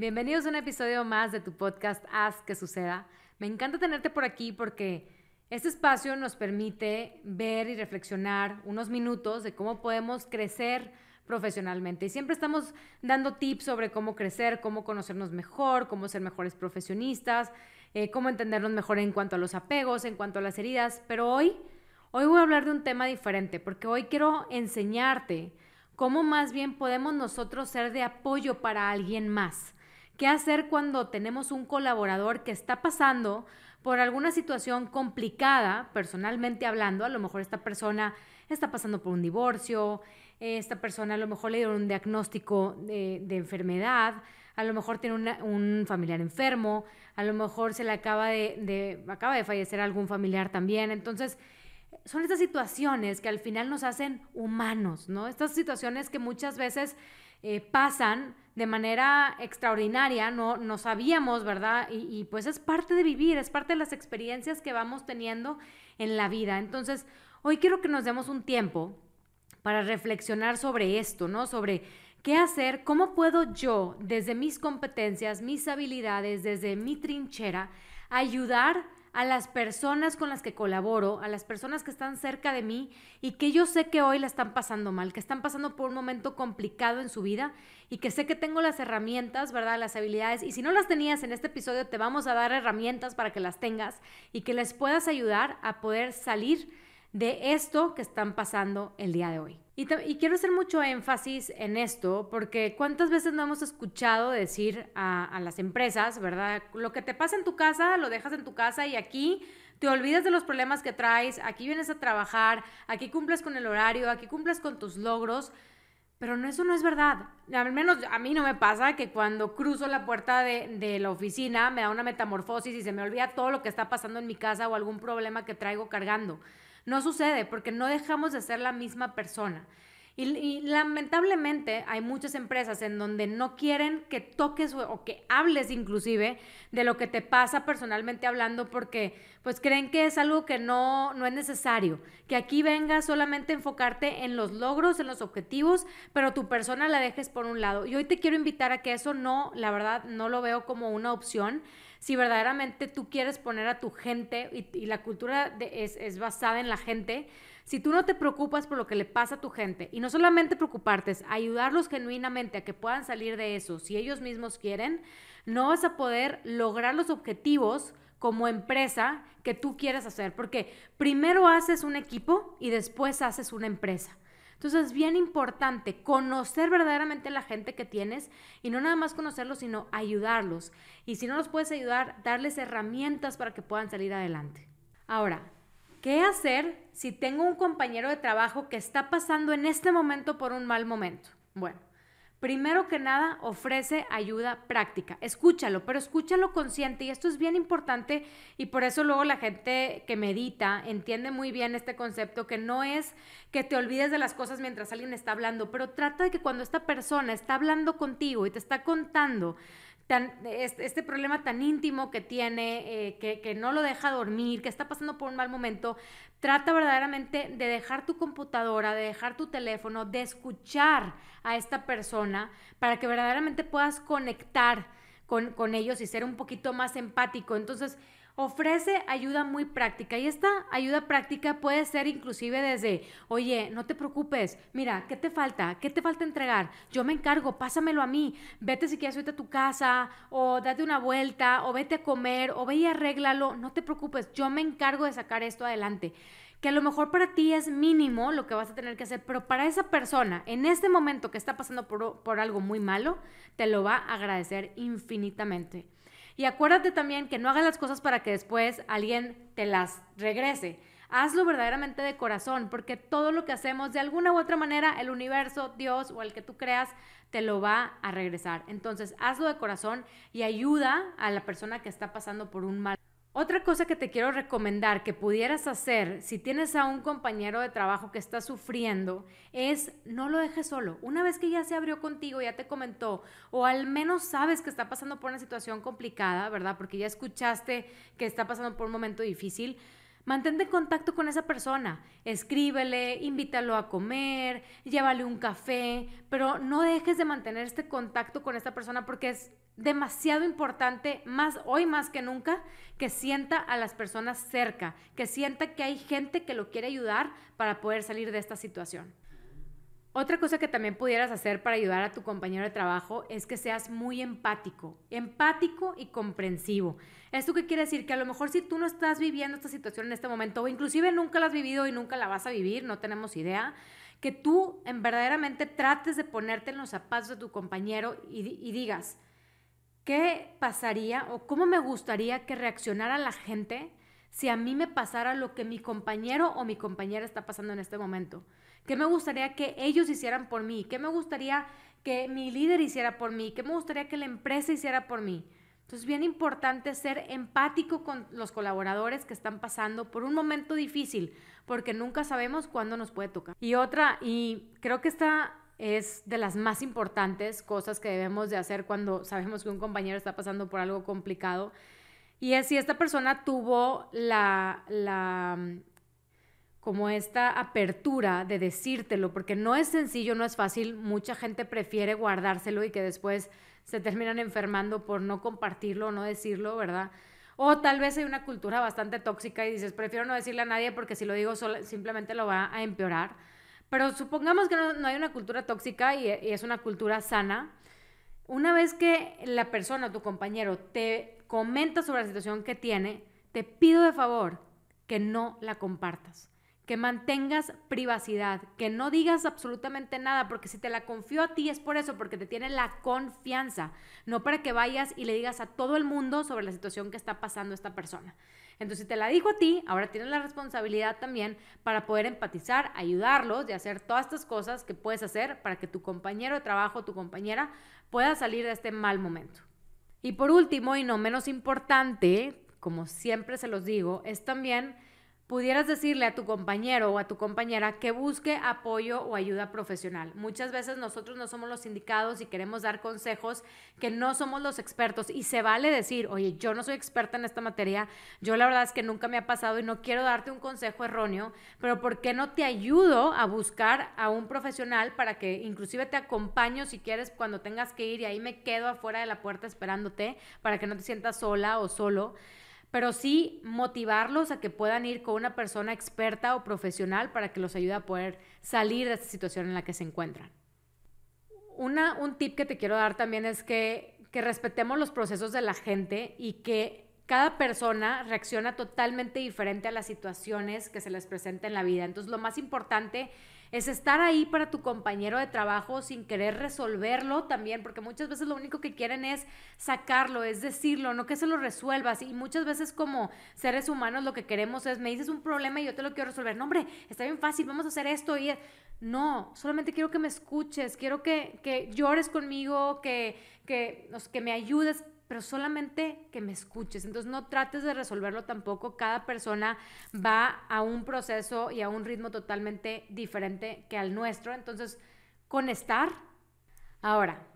Bienvenidos a un episodio más de tu podcast Haz que suceda. Me encanta tenerte por aquí porque este espacio nos permite ver y reflexionar unos minutos de cómo podemos crecer profesionalmente. Y siempre estamos dando tips sobre cómo crecer, cómo conocernos mejor, cómo ser mejores profesionistas, eh, cómo entendernos mejor en cuanto a los apegos, en cuanto a las heridas. Pero hoy, hoy voy a hablar de un tema diferente porque hoy quiero enseñarte cómo más bien podemos nosotros ser de apoyo para alguien más. ¿Qué hacer cuando tenemos un colaborador que está pasando por alguna situación complicada, personalmente hablando? A lo mejor esta persona está pasando por un divorcio, esta persona a lo mejor le dieron un diagnóstico de, enfermedad, a lo mejor tiene un familiar enfermo, a lo mejor se le acaba de, acaba de fallecer algún familiar también. Entonces, son estas situaciones que al final nos hacen humanos, ¿no? Estas situaciones que muchas veces eh, pasan de manera extraordinaria, no, no sabíamos, ¿verdad? Y, y, pues es parte de vivir, es parte de las experiencias que vamos teniendo en la vida. Entonces, hoy quiero que nos demos un tiempo para reflexionar sobre esto, ¿no? Sobre qué hacer, cómo puedo yo, desde mis competencias, mis habilidades, desde mi trinchera, ayudar a las personas con las que colaboro, a las personas que están cerca de mí y que yo sé que hoy la están pasando mal, que están pasando por un momento complicado en su vida y que sé que tengo las herramientas, ¿verdad? Las habilidades. Y si no las tenías en este episodio, te vamos a dar herramientas para que las tengas y que les puedas ayudar a poder salir de esto que están pasando el día de hoy. Y, quiero hacer mucho énfasis en esto, porque cuántas veces no hemos escuchado decir a, las empresas, ¿verdad? Lo que te pasa en tu casa, lo dejas en tu casa y aquí te olvidas de los problemas que traes, aquí vienes a trabajar, aquí cumples con el horario, aquí cumples con tus logros. Pero no, eso no es verdad. Al menos a mí no me pasa que cuando cruzo la puerta de, de, la oficina me da una metamorfosis y se me olvida todo lo que está pasando en mi casa o algún problema que traigo cargando. No sucede porque no dejamos de ser la misma persona. Y, lamentablemente hay muchas empresas en donde no quieren que toques o, que hables inclusive de lo que te pasa personalmente hablando porque pues creen que es algo que no, no es necesario, que aquí vengas solamente a enfocarte en los logros, en los objetivos, pero tu persona la dejes por un lado. Y hoy te quiero invitar a que eso no, la verdad, no lo veo como una opción si verdaderamente tú quieres poner a tu gente y, la cultura es, basada en la gente, si tú no te preocupas por lo que le pasa a tu gente y no solamente preocuparte, es ayudarlos genuinamente a que puedan salir de eso, si ellos mismos quieren, no vas a poder lograr los objetivos como empresa que tú quieres hacer, porque primero haces un equipo y después haces una empresa. Entonces es bien importante conocer verdaderamente la gente que tienes y no nada más conocerlos, sino ayudarlos. Y si no los puedes ayudar, darles herramientas para que puedan salir adelante. Ahora, ¿qué hacer si tengo un compañero de trabajo que está pasando en este momento por un mal momento? Bueno, Primero que nada, ofrece ayuda práctica. Escúchalo, pero escúchalo consciente y esto es bien importante y por eso luego la gente que medita entiende muy bien este concepto que no es que te olvides de las cosas mientras alguien está hablando, pero trata de que cuando esta persona está hablando contigo y te está contando este, problema tan íntimo que tiene, eh, que, que, no lo deja dormir, que está pasando por un mal momento, trata verdaderamente de dejar tu computadora, de dejar tu teléfono, de escuchar a esta persona para que verdaderamente puedas conectar con, con ellos y ser un poquito más empático. Entonces, ofrece ayuda muy práctica y esta ayuda práctica puede ser inclusive desde, oye, no te preocupes, mira, ¿qué te falta? ¿Qué te falta entregar? Yo me encargo, pásamelo a mí, vete si quieres irte a tu casa o date una vuelta o vete a comer o ve y arréglalo, no te preocupes, yo me encargo de sacar esto adelante que a lo mejor para ti es mínimo lo que vas a tener que hacer, pero para esa persona, en este momento que está pasando por, por algo muy malo, te lo va a agradecer infinitamente. Y acuérdate también que no hagas las cosas para que después alguien te las regrese. Hazlo verdaderamente de corazón, porque todo lo que hacemos de alguna u otra manera, el universo, Dios o el que tú creas, te lo va a regresar. Entonces, hazlo de corazón y ayuda a la persona que está pasando por un mal otra cosa que te quiero recomendar que pudieras hacer si tienes a un compañero de trabajo que está sufriendo es no lo dejes solo. Una vez que ya se abrió contigo, ya te comentó, o al menos sabes que está pasando por una situación complicada, ¿verdad? Porque ya escuchaste que está pasando por un momento difícil, Mantente en contacto con esa persona, escríbele, invítalo a comer, llévale un café, pero no dejes de mantener este contacto con esta persona porque es demasiado importante, más hoy más que nunca, que sienta a las personas cerca, que sienta que hay gente que lo quiere ayudar para poder salir de esta situación. Otra cosa que también pudieras hacer para ayudar a tu compañero de trabajo es que seas muy empático, empático y comprensivo. ¿Esto qué quiere decir? Que a lo mejor si tú no estás viviendo esta situación en este momento, o inclusive nunca la has vivido y nunca la vas a vivir, no tenemos idea, que tú en verdaderamente trates de ponerte en los zapatos de tu compañero y, y digas, ¿qué pasaría o cómo me gustaría que reaccionara la gente si a mí me pasara lo que mi compañero o mi compañera está pasando en este momento? ¿Qué me gustaría que ellos hicieran por mí? ¿Qué me gustaría que mi líder hiciera por mí? ¿Qué me gustaría que la empresa hiciera por mí? Entonces, bien importante ser empático con los colaboradores que están pasando por un momento difícil, porque nunca sabemos cuándo nos puede tocar. Y otra, y creo que esta es de las más importantes cosas que debemos de hacer cuando sabemos que un compañero está pasando por algo complicado, y es si esta persona tuvo la, la como esta apertura de decírtelo, porque no es sencillo, no es fácil, mucha gente prefiere guardárselo y que después se terminan enfermando por no compartirlo no decirlo, ¿verdad? O tal vez hay una cultura bastante tóxica y dices, prefiero no decirle a nadie porque si lo digo simplemente lo va a empeorar. Pero supongamos que no, hay una cultura tóxica y, y es una cultura sana. Una vez que la persona, tu compañero, te comenta sobre la situación que tiene, te pido de favor que no la compartas que mantengas privacidad, que no digas absolutamente nada, porque si te la confío a ti es por eso, porque te tiene la confianza, no para que vayas y le digas a todo el mundo sobre la situación que está pasando esta persona. Entonces, si te la dijo a ti, ahora tienes la responsabilidad también para poder empatizar, ayudarlos y hacer todas estas cosas que puedes hacer para que tu compañero de trabajo, tu compañera, pueda salir de este mal momento. Y por último, y no menos importante, como siempre se los digo, es también pudieras decirle a tu compañero o a tu compañera que busque apoyo o ayuda profesional. Muchas veces nosotros no somos los indicados y queremos dar consejos que no somos los expertos y se vale decir, oye, yo no soy experta en esta materia, yo la verdad es que nunca me ha pasado y no quiero darte un consejo erróneo, pero ¿por qué no te ayudo a buscar a un profesional para que inclusive te acompaño si quieres cuando tengas que ir y ahí me quedo afuera de la puerta esperándote para que no te sientas sola o solo? Pero sí motivarlos a que puedan ir con una persona experta o profesional para que los ayude a poder salir de esta situación en la que se encuentran. Una, un tip que te quiero dar también es que, que respetemos los procesos de la gente y que cada persona reacciona totalmente diferente a las situaciones que se les presenta en la vida. Entonces, lo más importante estar ahí para tu compañero de trabajo sin querer resolverlo también, porque muchas veces lo único que quieren es sacarlo, es decirlo, no que se lo resuelvas. Y muchas veces como seres humanos lo que queremos es, me dices un problema y yo te lo quiero resolver. No, hombre, está bien fácil, vamos a hacer esto. Y no, solamente quiero que me escuches, quiero que, que llores conmigo, que, que, que me ayudes pero solamente que me escuches. Entonces no trates de resolverlo tampoco. Cada persona va a un proceso y a un ritmo totalmente diferente que al nuestro. Entonces, con estar. Ahora,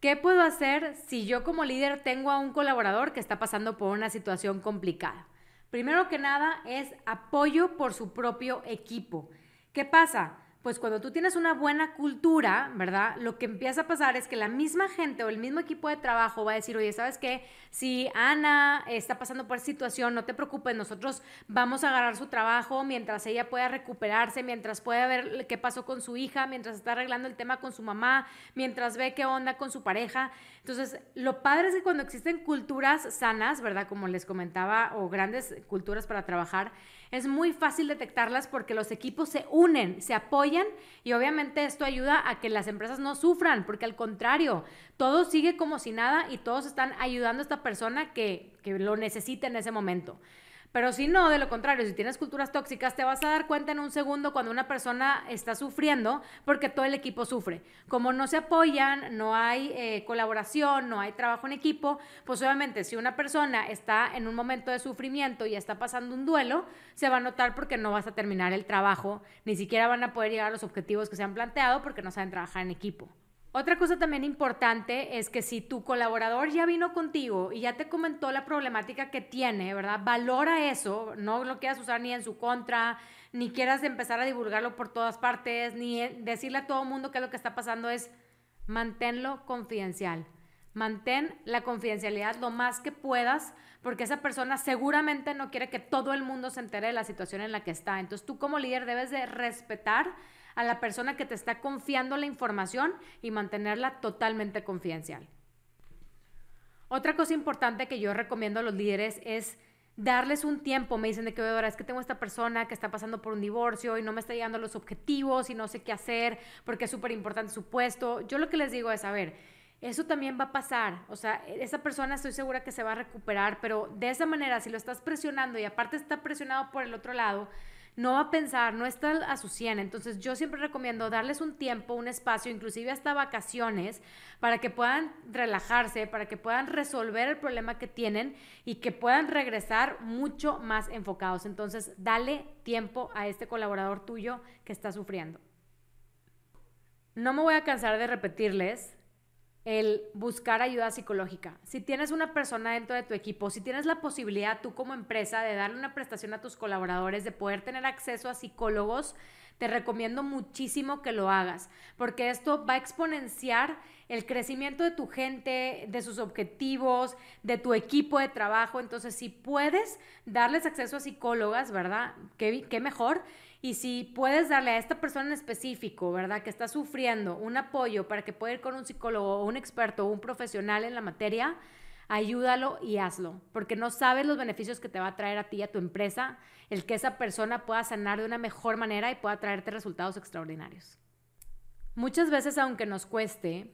¿qué puedo hacer si yo como líder tengo a un colaborador que está pasando por una situación complicada? Primero que nada es apoyo por su propio equipo. ¿Qué pasa? Pues cuando tú tienes una buena cultura, ¿verdad? Lo que empieza a pasar es que la misma gente o el mismo equipo de trabajo va a decir, oye, ¿sabes qué? Si Ana está pasando por situación, no te preocupes, nosotros vamos a agarrar su trabajo mientras ella pueda recuperarse, mientras pueda ver qué pasó con su hija, mientras está arreglando el tema con su mamá, mientras ve qué onda con su pareja. Entonces, lo padre es que cuando existen culturas sanas, ¿verdad? Como les comentaba, o grandes culturas para trabajar, es muy fácil detectarlas porque los equipos se unen, se apoyan y obviamente esto ayuda a que las empresas no sufran, porque al contrario, todo sigue como si nada y todos están ayudando a esta persona que, que lo necesita en ese momento. Pero si no, de lo contrario, si tienes culturas tóxicas, te vas a dar cuenta en un segundo cuando una persona está sufriendo porque todo el equipo sufre. Como no se apoyan, no hay eh, colaboración, no hay trabajo en equipo, pues obviamente si una persona está en un momento de sufrimiento y está pasando un duelo, se va a notar porque no vas a terminar el trabajo, ni siquiera van a poder llegar a los objetivos que se han planteado porque no saben trabajar en equipo. Otra cosa también importante es que si tu colaborador ya vino contigo y ya te comentó la problemática que tiene, ¿verdad? Valora eso, no lo quieras usar ni en su contra, ni quieras empezar a divulgarlo por todas partes, ni decirle a todo mundo qué es lo que está pasando, es manténlo confidencial. Mantén la confidencialidad lo más que puedas, porque esa persona seguramente no quiere que todo el mundo se entere de la situación en la que está. Entonces tú como líder debes de respetar a la persona que te está confiando la información y mantenerla totalmente confidencial. Otra cosa importante que yo recomiendo a los líderes es darles un tiempo. Me dicen de que, ahora es que tengo esta persona que está pasando por un divorcio y no me está llegando a los objetivos y no sé qué hacer porque es súper importante su puesto. Yo lo que les digo es, a ver, eso también va a pasar. O sea, esa persona estoy segura que se va a recuperar, pero de esa manera, si lo estás presionando y aparte está presionado por el otro lado, no va a pensar, no está a su 100. Entonces yo siempre recomiendo darles un tiempo, un espacio, inclusive hasta vacaciones, para que puedan relajarse, para que puedan resolver el problema que tienen y que puedan regresar mucho más enfocados. Entonces dale tiempo a este colaborador tuyo que está sufriendo. No me voy a cansar de repetirles el buscar ayuda psicológica. Si tienes una persona dentro de tu equipo, si tienes la posibilidad tú como empresa de darle una prestación a tus colaboradores, de poder tener acceso a psicólogos, te recomiendo muchísimo que lo hagas, porque esto va a exponenciar el crecimiento de tu gente, de sus objetivos, de tu equipo de trabajo. Entonces, si puedes darles acceso a psicólogas, ¿verdad? Qué, qué mejor. Y si puedes darle a esta persona en específico, ¿verdad? Que está sufriendo un apoyo para que pueda ir con un psicólogo o un experto o un profesional en la materia, ayúdalo y hazlo, porque no sabes los beneficios que te va a traer a ti y a tu empresa el que esa persona pueda sanar de una mejor manera y pueda traerte resultados extraordinarios. Muchas veces, aunque nos cueste,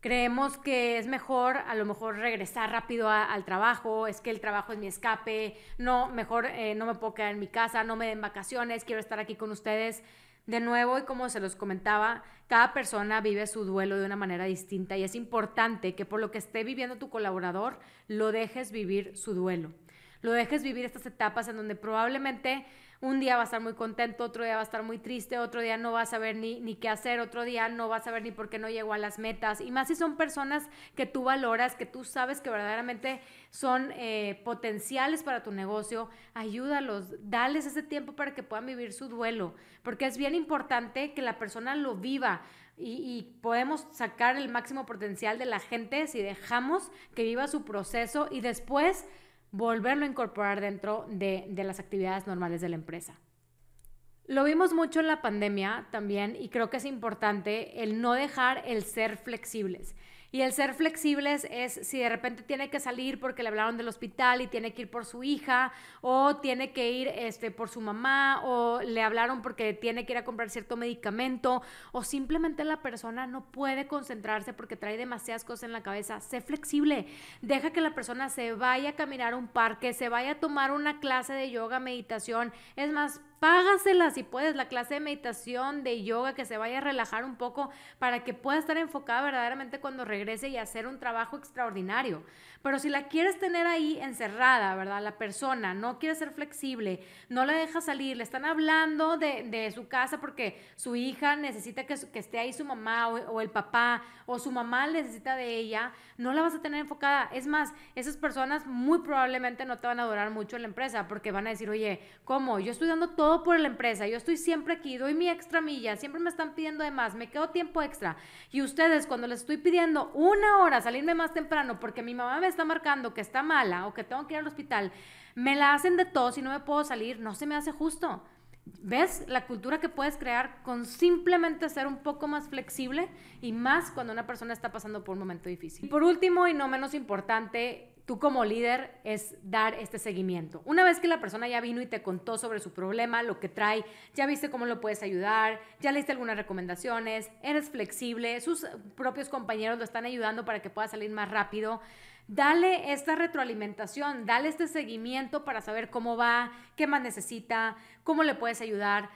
Creemos que es mejor a lo mejor regresar rápido al trabajo, es que el trabajo es mi escape, no, mejor eh, no me puedo quedar en mi casa, no me den vacaciones, quiero estar aquí con ustedes. De nuevo, y como se los comentaba, cada persona vive su duelo de una manera distinta y es importante que por lo que esté viviendo tu colaborador, lo dejes vivir su duelo. Lo dejes vivir estas etapas en donde probablemente un día va a estar muy contento, otro día va a estar muy triste, otro día no va a saber ni, ni qué hacer, otro día no va a saber ni por qué no llegó a las metas. Y más si son personas que tú valoras, que tú sabes que verdaderamente son eh, potenciales para tu negocio, ayúdalos, dales ese tiempo para que puedan vivir su duelo, porque es bien importante que la persona lo viva. Y, y, podemos sacar el máximo potencial de la gente si dejamos que viva su proceso y después volverlo a incorporar dentro de, de las actividades normales de la empresa. Lo vimos mucho en la pandemia también y creo que es importante el no dejar el ser flexibles. Y el ser flexibles es si de repente tiene que salir porque le hablaron del hospital y tiene que ir por su hija o tiene que ir este, por su mamá o le hablaron porque tiene que ir a comprar cierto medicamento o simplemente la persona no puede concentrarse porque trae demasiadas cosas en la cabeza. Sé flexible. Deja que la persona se vaya a caminar a un parque, se vaya a tomar una clase de yoga, meditación. Es más, págasela si puedes, la clase de meditación, de yoga, que se vaya a relajar un poco para que pueda estar enfocada verdaderamente cuando regrese y hacer un trabajo extraordinario. Pero si la quieres tener ahí encerrada, ¿verdad? La persona no quiere ser flexible, no la deja salir, le están hablando de, su casa porque su hija necesita que, que esté ahí su mamá o, o el papá o su mamá necesita de ella, no la vas a tener enfocada. Es más, esas personas muy probablemente no te van a durar mucho en la empresa porque van a decir, oye, ¿cómo? Yo estoy dando todo por la empresa, yo estoy siempre aquí, doy mi extra milla, siempre me están pidiendo de más, me quedo tiempo extra. Y ustedes cuando les estoy pidiendo una hora salirme más temprano porque mi mamá me está marcando que está mala o que tengo que ir al hospital, me la hacen de tos y no me puedo salir, no se me hace justo. ¿Ves la cultura que puedes crear con simplemente ser un poco más flexible y más cuando una persona está pasando por un momento difícil? Y por último y no menos importante, tú como líder es dar este seguimiento. Una vez que la persona ya vino y te contó sobre su problema, lo que trae, ya viste cómo lo puedes ayudar, ya le diste algunas recomendaciones, eres flexible, sus propios compañeros lo están ayudando para que pueda salir más rápido. Dale esta retroalimentación, dale este seguimiento para saber cómo va, qué más necesita, cómo le puedes ayudar.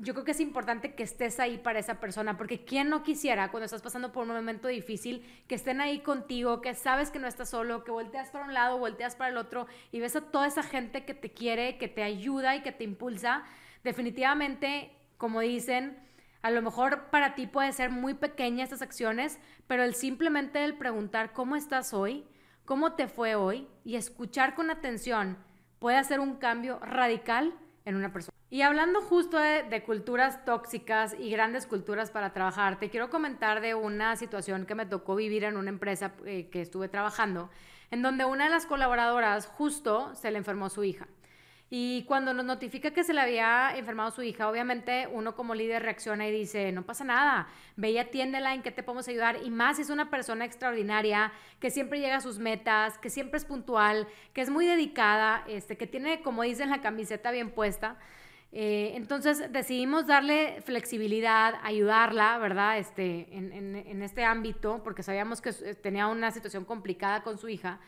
Yo creo que es importante que estés ahí para esa persona, porque ¿quién no quisiera cuando estás pasando por un momento difícil que estén ahí contigo, que sabes que no estás solo, que volteas para un lado, volteas para el otro y ves a toda esa gente que te quiere, que te ayuda y que te impulsa? Definitivamente, como dicen, A lo mejor para ti puede ser muy pequeña estas acciones, pero el simplemente el preguntar cómo estás hoy, cómo te fue hoy y escuchar con atención puede hacer un cambio radical en una persona. Y hablando justo de, culturas tóxicas y grandes culturas para trabajar, te quiero comentar de una situación que me tocó vivir en una empresa eh, que estuve trabajando, en donde una de las colaboradoras justo se le enfermó su hija. Y cuando nos notifica que se le había enfermado su hija, obviamente uno como líder reacciona y dice, no pasa nada, ve y atiéndela, ¿en qué te podemos ayudar? Y más es una persona extraordinaria, que siempre llega a sus metas, que siempre es puntual, que es muy dedicada, este, que tiene, como dicen, la camiseta bien puesta. Eh, entonces decidimos darle flexibilidad, ayudarla, ¿verdad? Este, en, en este ámbito, porque sabíamos que tenía una situación complicada con su hija.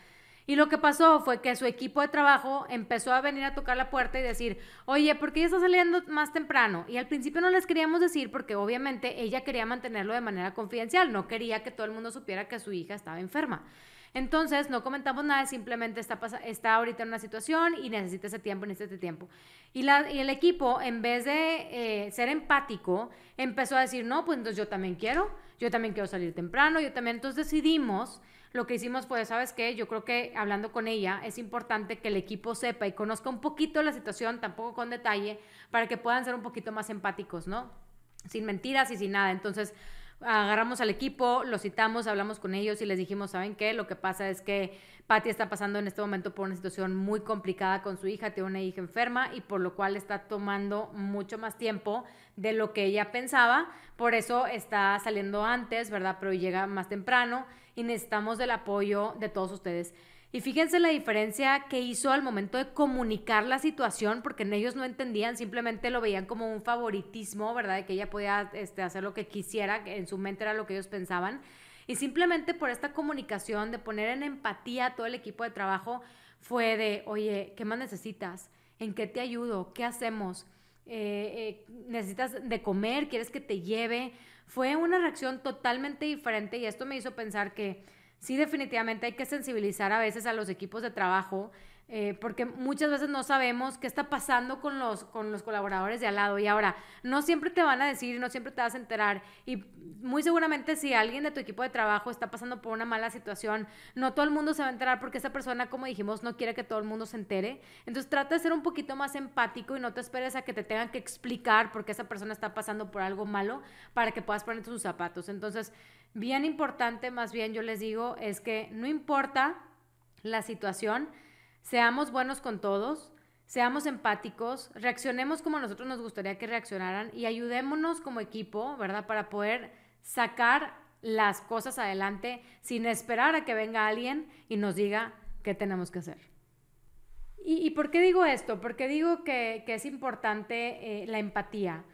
Y lo que pasó fue que su equipo de trabajo empezó a venir a tocar la puerta y decir, oye, ¿por qué ella está saliendo más temprano? Y al principio no les queríamos decir porque obviamente ella quería mantenerlo de manera confidencial, no quería que todo el mundo supiera que su hija estaba enferma. Entonces no comentamos nada, simplemente está, está ahorita en una situación y necesita ese tiempo, necesita ese tiempo. Y, el equipo, en vez de eh, ser empático, empezó a decir, no, pues entonces yo también quiero, yo también quiero salir temprano, yo también. Entonces decidimos lo que hicimos fue, ¿sabes qué? Yo creo que hablando con ella es importante que el equipo sepa y conozca un poquito la situación, tampoco con detalle, para que puedan ser un poquito más empáticos, ¿no? Sin mentiras y sin nada. Entonces, agarramos al equipo, los citamos, hablamos con ellos y les dijimos, ¿saben qué? Lo que pasa es que Patty está pasando en este momento por una situación muy complicada con su hija, tiene una hija enferma y por lo cual está tomando mucho más tiempo de lo que ella pensaba, por eso está saliendo antes, ¿verdad? Pero llega más temprano y necesitamos del apoyo de todos ustedes. Y fíjense la diferencia que hizo al momento de comunicar la situación, porque en ellos no entendían, simplemente lo veían como un favoritismo, ¿verdad? De que ella podía este, hacer lo que quisiera, que en su mente era lo que ellos pensaban. Y simplemente por esta comunicación, de poner en empatía a todo el equipo de trabajo, fue de, oye, ¿qué más necesitas? ¿En qué te ayudo? ¿Qué hacemos? Eh, eh, ¿Necesitas de comer? ¿Quieres que te lleve? Fue una reacción totalmente diferente y esto me hizo pensar que sí definitivamente hay que sensibilizar a veces a los equipos de trabajo eh, porque muchas veces no sabemos qué está pasando con los, con los colaboradores de al lado. Y ahora, no siempre te van a decir, no siempre te vas a enterar. Y muy seguramente si alguien de tu equipo de trabajo está pasando por una mala situación, no todo el mundo se va a enterar porque esa persona, como dijimos, no quiere que todo el mundo se entere. Entonces trata de ser un poquito más empático y no te esperes a que te tengan que explicar por qué esa persona está pasando por algo malo para que puedas ponerte sus zapatos. Entonces, bien importante, más bien yo les digo, es que no importa la situación, Seamos buenos con todos, seamos empáticos, reaccionemos como nosotros nos gustaría que reaccionaran y ayudémonos como equipo, ¿verdad? Para poder sacar las cosas adelante sin esperar a que venga alguien y nos diga qué tenemos que hacer. ¿Y, por qué digo esto? Porque digo que, es importante eh, la empatía.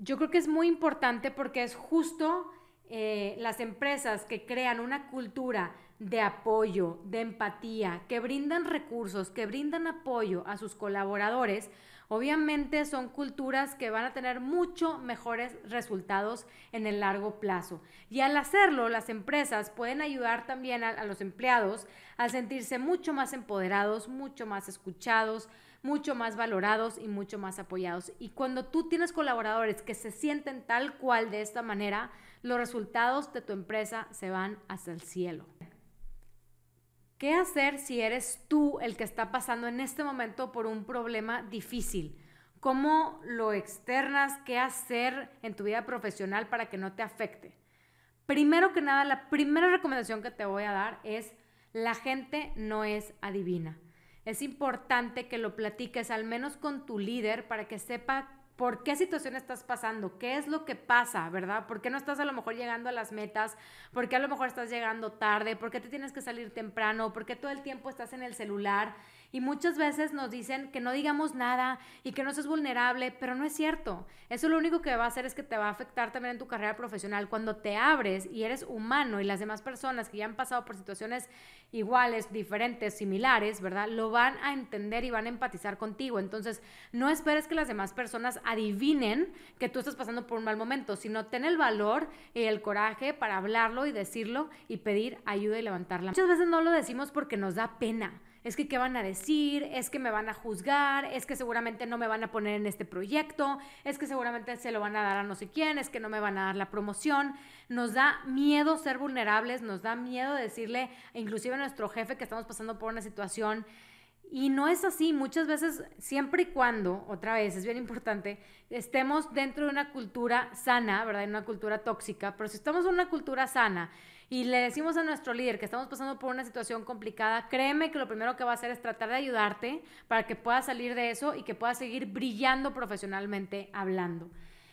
Yo creo que es muy importante porque es justo eh, las empresas que crean una cultura de apoyo, de empatía, que brindan recursos, que brindan apoyo a sus colaboradores, obviamente son culturas que van a tener mucho mejores resultados en el largo plazo. Y al hacerlo, las empresas pueden ayudar también a, los empleados a sentirse mucho más empoderados, mucho más escuchados, mucho más valorados y mucho más apoyados. Y cuando tú tienes colaboradores que se sienten tal cual de esta manera, los resultados de tu empresa se van hacia el cielo. ¿Qué hacer si eres tú el que está pasando en este momento por un problema difícil? ¿Cómo lo externas? ¿Qué hacer en tu vida profesional para que no te afecte? Primero que nada, la primera recomendación que te voy a dar es, la gente no es adivina. Es importante que lo platiques al menos con tu líder para que sepa por qué situación estás pasando, qué es lo que pasa, ¿verdad? ¿Por qué no estás a lo mejor llegando a las metas? ¿Por qué a lo mejor estás llegando tarde? ¿Por qué te tienes que salir temprano? ¿Por qué todo el tiempo estás en el celular? Y muchas veces nos dicen que no digamos nada y que no seas vulnerable, pero no es cierto. Eso lo único que va a hacer es que te va a afectar también en tu carrera profesional. Cuando te abres y eres humano y las demás personas que ya han pasado por situaciones iguales, diferentes, similares, ¿verdad? Lo van a entender y van a empatizar contigo. Entonces, no esperes que las demás personas adivinen que tú estás pasando por un mal momento, sino ten el valor y el coraje para hablarlo y decirlo y pedir ayuda y levantarla. Muchas veces no lo decimos porque nos da pena es que qué van a decir, es que me van a juzgar, es que seguramente no me van a poner en este proyecto, es que seguramente se lo van a dar a no sé quién, es que no me van a dar la promoción. Nos da miedo ser vulnerables, nos da miedo decirle, inclusive a nuestro jefe que estamos pasando por una situación y no es así, muchas veces, siempre y cuando, otra vez, es bien importante, estemos dentro de una cultura sana, ¿verdad? En una cultura tóxica, pero si estamos en una cultura sana y le decimos a nuestro líder que estamos pasando por una situación complicada, créeme que lo primero que va a hacer es tratar de ayudarte para que puedas salir de eso y que puedas seguir brillando profesionalmente hablando.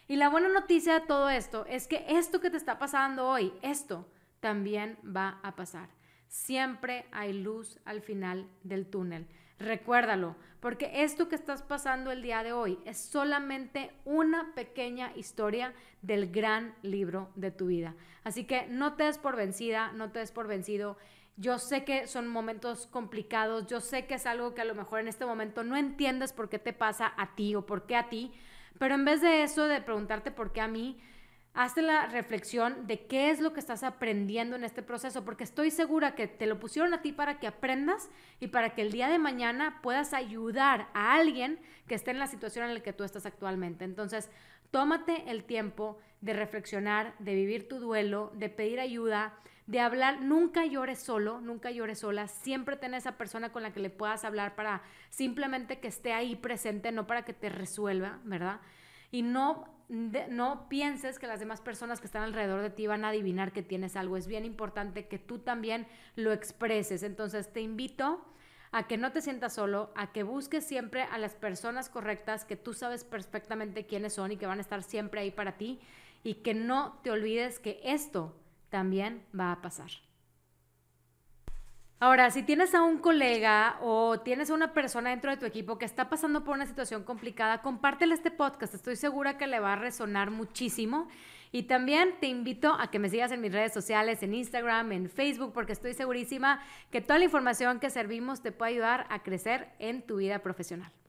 Y la buena noticia de todo esto es que esto que te está pasando hoy, esto también va a pasar. Siempre hay luz al final del túnel. Recuérdalo, porque esto que estás pasando el día de hoy es solamente una pequeña historia del gran libro de tu vida. Así que no te des por vencida, no te des por vencido. Yo sé que son momentos complicados, yo sé que es algo que a lo mejor en este momento no entiendes por qué te pasa a ti o por qué a ti, pero en vez de eso, de preguntarte por qué a mí, hazte la reflexión de qué es lo que estás aprendiendo en este proceso, porque estoy segura que te lo pusieron a ti para que aprendas y para que el día de mañana puedas ayudar a alguien que esté en la situación en la que tú estás actualmente. Entonces, tómate el tiempo de reflexionar, de vivir tu duelo, de pedir ayuda, de hablar, nunca llores solo, nunca llores sola, siempre ten esa persona con la que le puedas hablar para simplemente que esté ahí presente, no para que te resuelva, ¿verdad? Y no no pienses que las demás personas que están alrededor de ti van a adivinar que tienes algo. Es bien importante que tú también lo expreses. Entonces te invito a que no te sientas solo, a que busques siempre a las personas correctas que tú sabes perfectamente quiénes son y que van a estar siempre ahí para ti y que no te olvides que esto también va a pasar. Ahora, si tienes a un colega o tienes a una persona dentro de tu equipo que está pasando por una situación complicada, compártele este podcast. Estoy segura que le va a resonar muchísimo. Y también te invito a que me sigas en mis redes sociales, en Instagram, en Facebook, porque estoy segurísima que toda la información que servimos te puede ayudar a crecer en tu vida profesional.